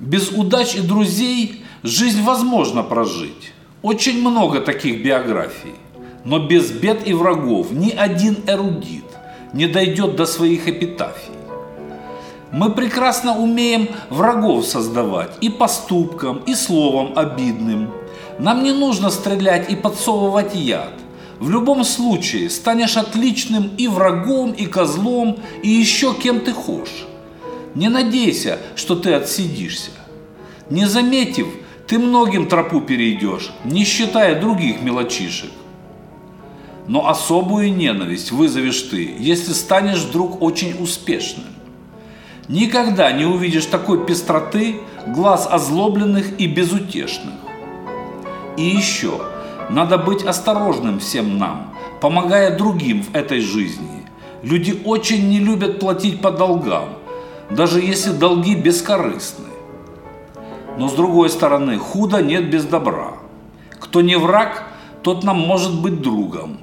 Без удач и друзей жизнь возможно прожить. Очень много таких биографий. Но без бед и врагов ни один эрудит не дойдет до своих эпитафий. Мы прекрасно умеем врагов создавать и поступком, и словом обидным. Нам не нужно стрелять и подсовывать яд. В любом случае станешь отличным и врагом, и козлом, и еще кем ты хочешь. Не надейся, что ты отсидишься. Не заметив, ты многим тропу перейдешь, не считая других мелочишек. Но особую ненависть вызовешь ты, если станешь вдруг очень успешным. Никогда не увидишь такой пестроты глаз озлобленных и безутешных. И еще, надо быть осторожным всем нам, помогая другим в этой жизни. Люди очень не любят платить по долгам, даже если долги бескорыстны. Но с другой стороны, худо нет без добра. Кто не враг, тот нам может быть другом.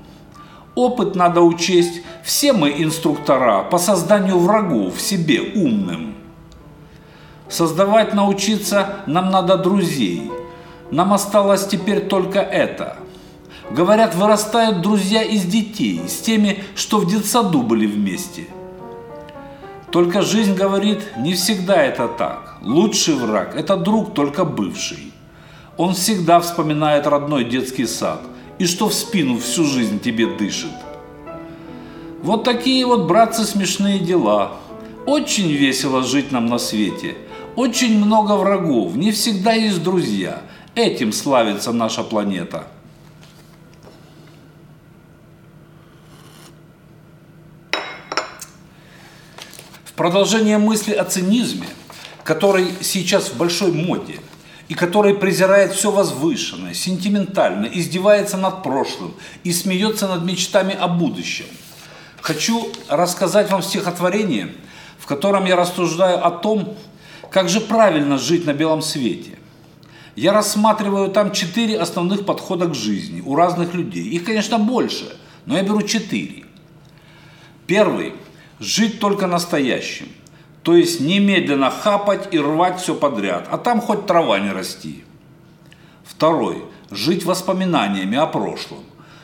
Опыт надо учесть, все мы инструктора по созданию врагов себе умным. Создавать научиться нам надо друзей. Нам осталось теперь только это. Говорят, вырастают друзья из детей, с теми, что в детсаду были вместе – только жизнь говорит, не всегда это так. Лучший враг – это друг, только бывший. Он всегда вспоминает родной детский сад и что в спину всю жизнь тебе дышит. Вот такие вот, братцы, смешные дела. Очень весело жить нам на свете. Очень много врагов, не всегда есть друзья. Этим славится наша планета. Продолжение мысли о цинизме, который сейчас в большой моде, и который презирает все возвышенное, сентиментально, издевается над прошлым и смеется над мечтами о будущем. Хочу рассказать вам стихотворение, в котором я рассуждаю о том, как же правильно жить на белом свете. Я рассматриваю там четыре основных подхода к жизни у разных людей. Их, конечно, больше, но я беру четыре. Первый – жить только настоящим. То есть немедленно хапать и рвать все подряд, а там хоть трава не расти. Второй. Жить воспоминаниями о прошлом.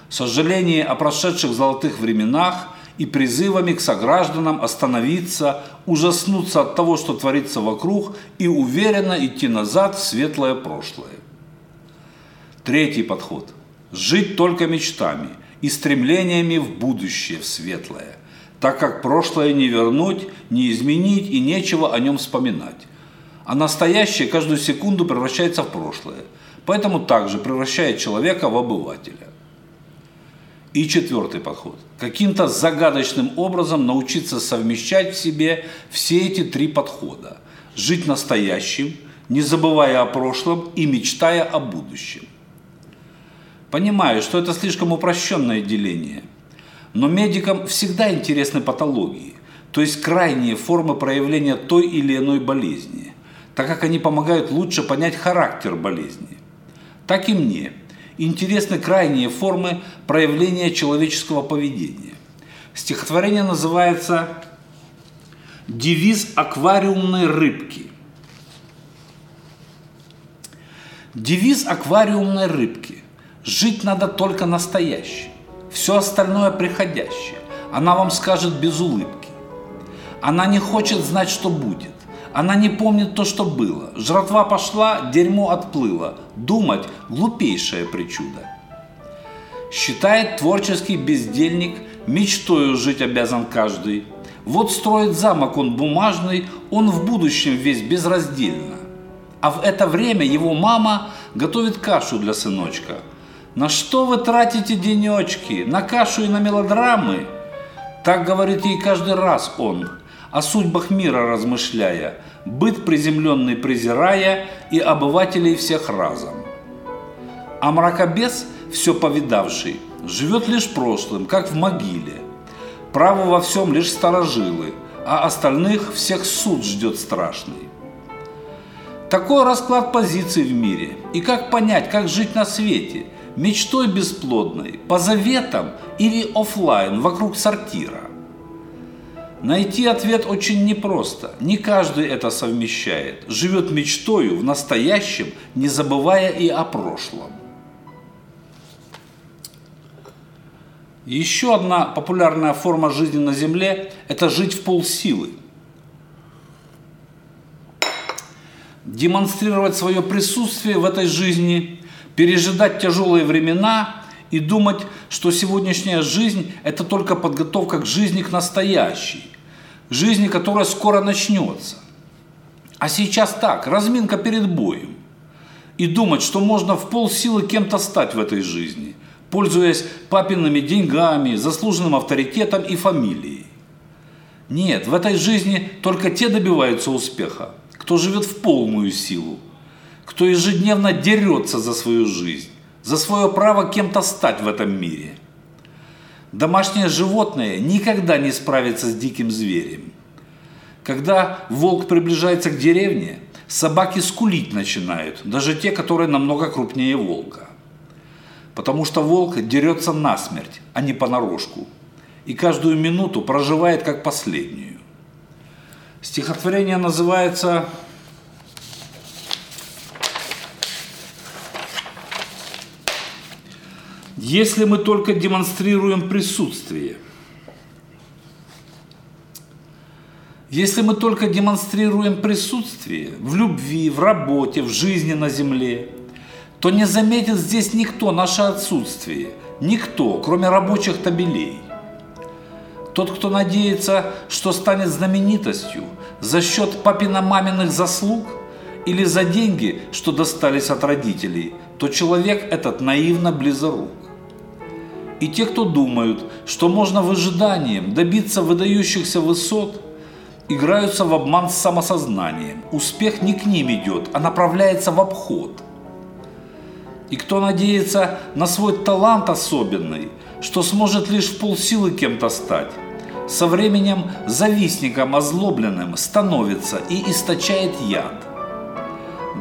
Сожаление о прошедших золотых временах и призывами к согражданам остановиться, ужаснуться от того, что творится вокруг, и уверенно идти назад в светлое прошлое. Третий подход. Жить только мечтами и стремлениями в будущее, в светлое так как прошлое не вернуть, не изменить и нечего о нем вспоминать. А настоящее каждую секунду превращается в прошлое, поэтому также превращает человека в обывателя. И четвертый подход. Каким-то загадочным образом научиться совмещать в себе все эти три подхода. Жить настоящим, не забывая о прошлом и мечтая о будущем. Понимаю, что это слишком упрощенное деление – но медикам всегда интересны патологии, то есть крайние формы проявления той или иной болезни, так как они помогают лучше понять характер болезни. Так и мне интересны крайние формы проявления человеческого поведения. Стихотворение называется «Девиз аквариумной рыбки». Девиз аквариумной рыбки – жить надо только настоящим. Все остальное приходящее. Она вам скажет без улыбки. Она не хочет знать, что будет. Она не помнит то, что было. Жратва пошла, дерьмо отплыло. Думать – глупейшая причуда. Считает творческий бездельник, мечтою жить обязан каждый. Вот строит замок он бумажный, он в будущем весь безраздельно. А в это время его мама готовит кашу для сыночка – на что вы тратите денечки? На кашу и на мелодрамы? Так говорит ей каждый раз он, о судьбах мира размышляя, быт приземленный презирая и обывателей всех разом. А мракобес, все повидавший, живет лишь прошлым, как в могиле. Право во всем лишь старожилы, а остальных всех суд ждет страшный. Такой расклад позиций в мире. И как понять, как жить на свете – мечтой бесплодной, по заветам или офлайн вокруг сортира. Найти ответ очень непросто. Не каждый это совмещает. Живет мечтою в настоящем, не забывая и о прошлом. Еще одна популярная форма жизни на Земле – это жить в полсилы. Демонстрировать свое присутствие в этой жизни, пережидать тяжелые времена и думать, что сегодняшняя жизнь – это только подготовка к жизни к настоящей, жизни, которая скоро начнется. А сейчас так, разминка перед боем. И думать, что можно в полсилы кем-то стать в этой жизни, пользуясь папиными деньгами, заслуженным авторитетом и фамилией. Нет, в этой жизни только те добиваются успеха, кто живет в полную силу, кто ежедневно дерется за свою жизнь, за свое право кем-то стать в этом мире. Домашнее животное никогда не справится с диким зверем. Когда волк приближается к деревне, собаки скулить начинают, даже те, которые намного крупнее волка. Потому что волк дерется насмерть, а не понарошку. И каждую минуту проживает как последнюю. Стихотворение называется Если мы только демонстрируем присутствие. Если мы только демонстрируем присутствие в любви, в работе, в жизни на земле, то не заметит здесь никто наше отсутствие, никто, кроме рабочих табелей. Тот, кто надеется, что станет знаменитостью за счет папино-маминых заслуг или за деньги, что достались от родителей, то человек этот наивно близорук и те, кто думают, что можно выжиданием добиться выдающихся высот, играются в обман с самосознанием. Успех не к ним идет, а направляется в обход. И кто надеется на свой талант особенный, что сможет лишь в полсилы кем-то стать, со временем завистником озлобленным становится и источает яд.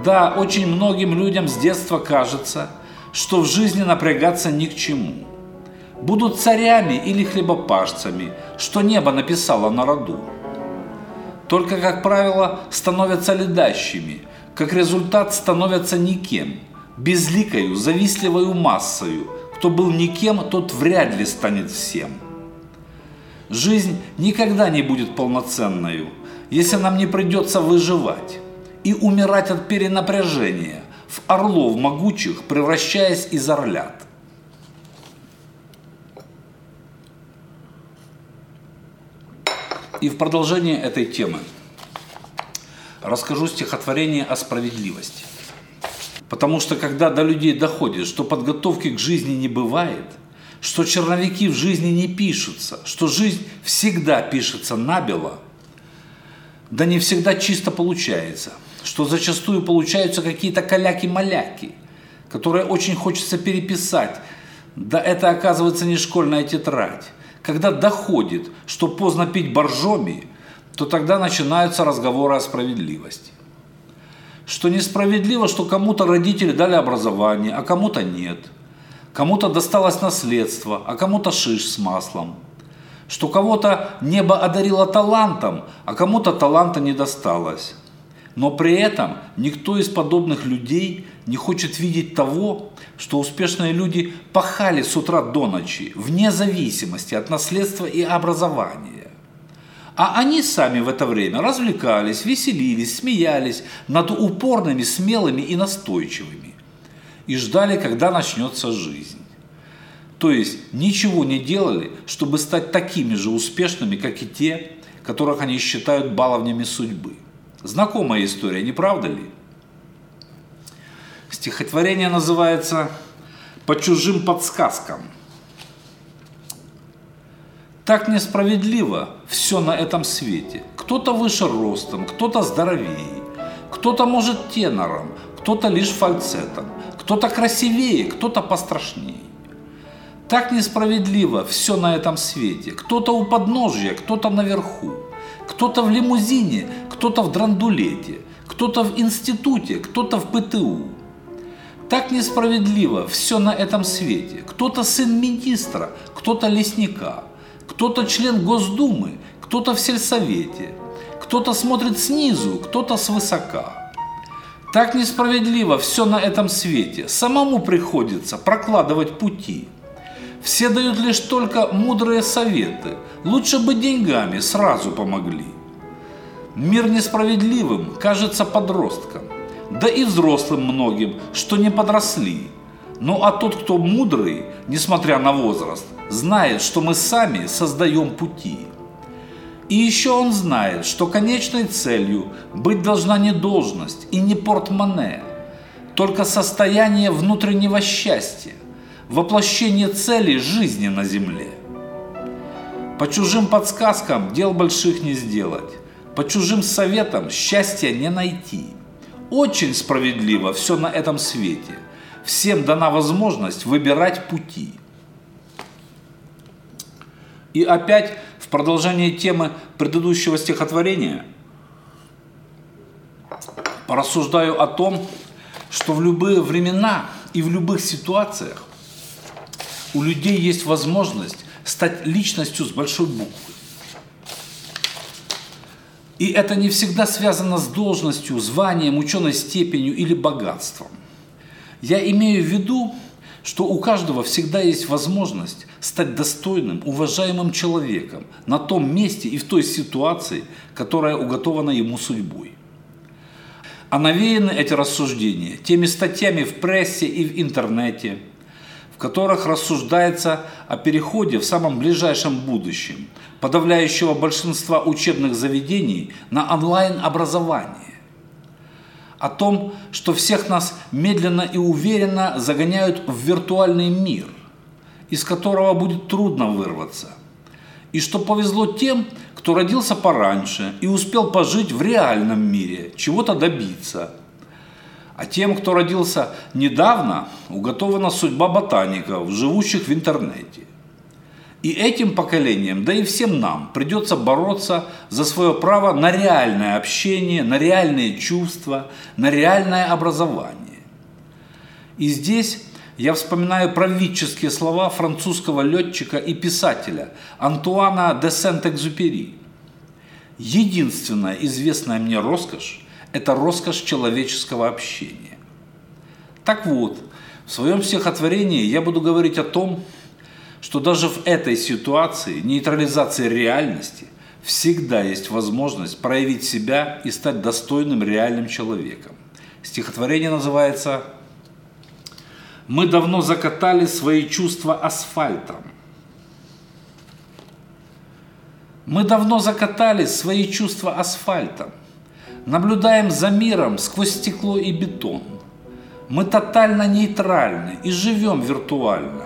Да, очень многим людям с детства кажется, что в жизни напрягаться ни к чему – будут царями или хлебопашцами, что небо написало на роду. Только, как правило, становятся ледащими, как результат становятся никем, безликою, завистливою массою. Кто был никем, тот вряд ли станет всем. Жизнь никогда не будет полноценной, если нам не придется выживать и умирать от перенапряжения, в орлов могучих превращаясь из орлят. И в продолжение этой темы расскажу стихотворение о справедливости. Потому что когда до людей доходит, что подготовки к жизни не бывает, что черновики в жизни не пишутся, что жизнь всегда пишется набело, да не всегда чисто получается, что зачастую получаются какие-то каляки-маляки, которые очень хочется переписать, да это оказывается не школьная тетрадь, когда доходит, что поздно пить боржоми, то тогда начинаются разговоры о справедливости. Что несправедливо, что кому-то родители дали образование, а кому-то нет. Кому-то досталось наследство, а кому-то шиш с маслом. Что кого-то небо одарило талантом, а кому-то таланта не досталось. Но при этом никто из подобных людей не хочет видеть того, что успешные люди пахали с утра до ночи, вне зависимости от наследства и образования. А они сами в это время развлекались, веселились, смеялись над упорными, смелыми и настойчивыми. И ждали, когда начнется жизнь. То есть ничего не делали, чтобы стать такими же успешными, как и те, которых они считают баловнями судьбы. Знакомая история, не правда ли? Стихотворение называется «По чужим подсказкам». Так несправедливо все на этом свете. Кто-то выше ростом, кто-то здоровее, кто-то может тенором, кто-то лишь фальцетом, кто-то красивее, кто-то пострашнее. Так несправедливо все на этом свете. Кто-то у подножья, кто-то наверху, кто-то в лимузине, кто-то в драндулете, кто-то в институте, кто-то в ПТУ. Так несправедливо все на этом свете. Кто-то сын министра, кто-то лесника, кто-то член Госдумы, кто-то в сельсовете, кто-то смотрит снизу, кто-то свысока. Так несправедливо все на этом свете. Самому приходится прокладывать пути. Все дают лишь только мудрые советы. Лучше бы деньгами сразу помогли. Мир несправедливым кажется подросткам, да и взрослым многим, что не подросли. Ну а тот, кто мудрый, несмотря на возраст, знает, что мы сами создаем пути. И еще он знает, что конечной целью быть должна не должность и не портмоне, только состояние внутреннего счастья, воплощение цели жизни на земле. По чужим подсказкам дел больших не сделать, по чужим советам счастья не найти. Очень справедливо все на этом свете. Всем дана возможность выбирать пути. И опять в продолжение темы предыдущего стихотворения порассуждаю о том, что в любые времена и в любых ситуациях у людей есть возможность стать личностью с большой буквы. И это не всегда связано с должностью, званием, ученой степенью или богатством. Я имею в виду, что у каждого всегда есть возможность стать достойным, уважаемым человеком на том месте и в той ситуации, которая уготована ему судьбой. А навеяны эти рассуждения теми статьями в прессе и в интернете, которых рассуждается о переходе в самом ближайшем будущем подавляющего большинства учебных заведений на онлайн-образование о том, что всех нас медленно и уверенно загоняют в виртуальный мир, из которого будет трудно вырваться. И что повезло тем, кто родился пораньше и успел пожить в реальном мире, чего-то добиться. А тем, кто родился недавно, уготована судьба ботаников, живущих в интернете. И этим поколениям, да и всем нам придется бороться за свое право на реальное общение, на реальные чувства, на реальное образование. И здесь я вспоминаю правительские слова французского летчика и писателя Антуана де Сент-Экзюпери. Единственная известная мне роскошь – это роскошь человеческого общения. Так вот, в своем стихотворении я буду говорить о том, что даже в этой ситуации нейтрализации реальности всегда есть возможность проявить себя и стать достойным реальным человеком. Стихотворение называется «Мы давно закатали свои чувства асфальтом». Мы давно закатали свои чувства асфальтом. Наблюдаем за миром сквозь стекло и бетон. Мы тотально нейтральны и живем виртуально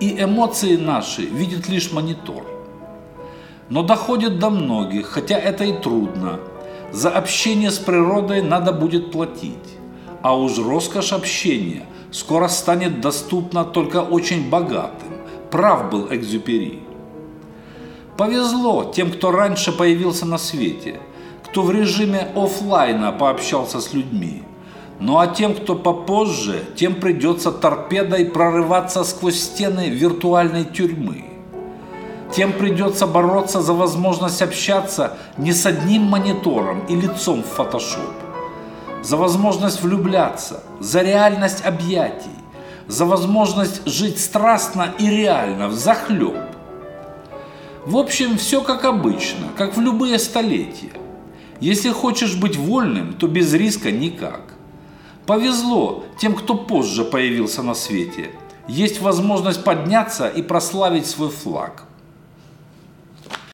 и эмоции наши видит лишь монитор. Но доходит до многих, хотя это и трудно. За общение с природой надо будет платить. А уж роскошь общения скоро станет доступна только очень богатым. Прав был Экзюпери. Повезло тем, кто раньше появился на свете, кто в режиме офлайна пообщался с людьми – ну а тем, кто попозже, тем придется торпедой прорываться сквозь стены виртуальной тюрьмы. Тем придется бороться за возможность общаться не с одним монитором и лицом в фотошоп. За возможность влюбляться, за реальность объятий, за возможность жить страстно и реально, в захлеб. В общем, все как обычно, как в любые столетия. Если хочешь быть вольным, то без риска никак. Повезло тем, кто позже появился на свете. Есть возможность подняться и прославить свой флаг.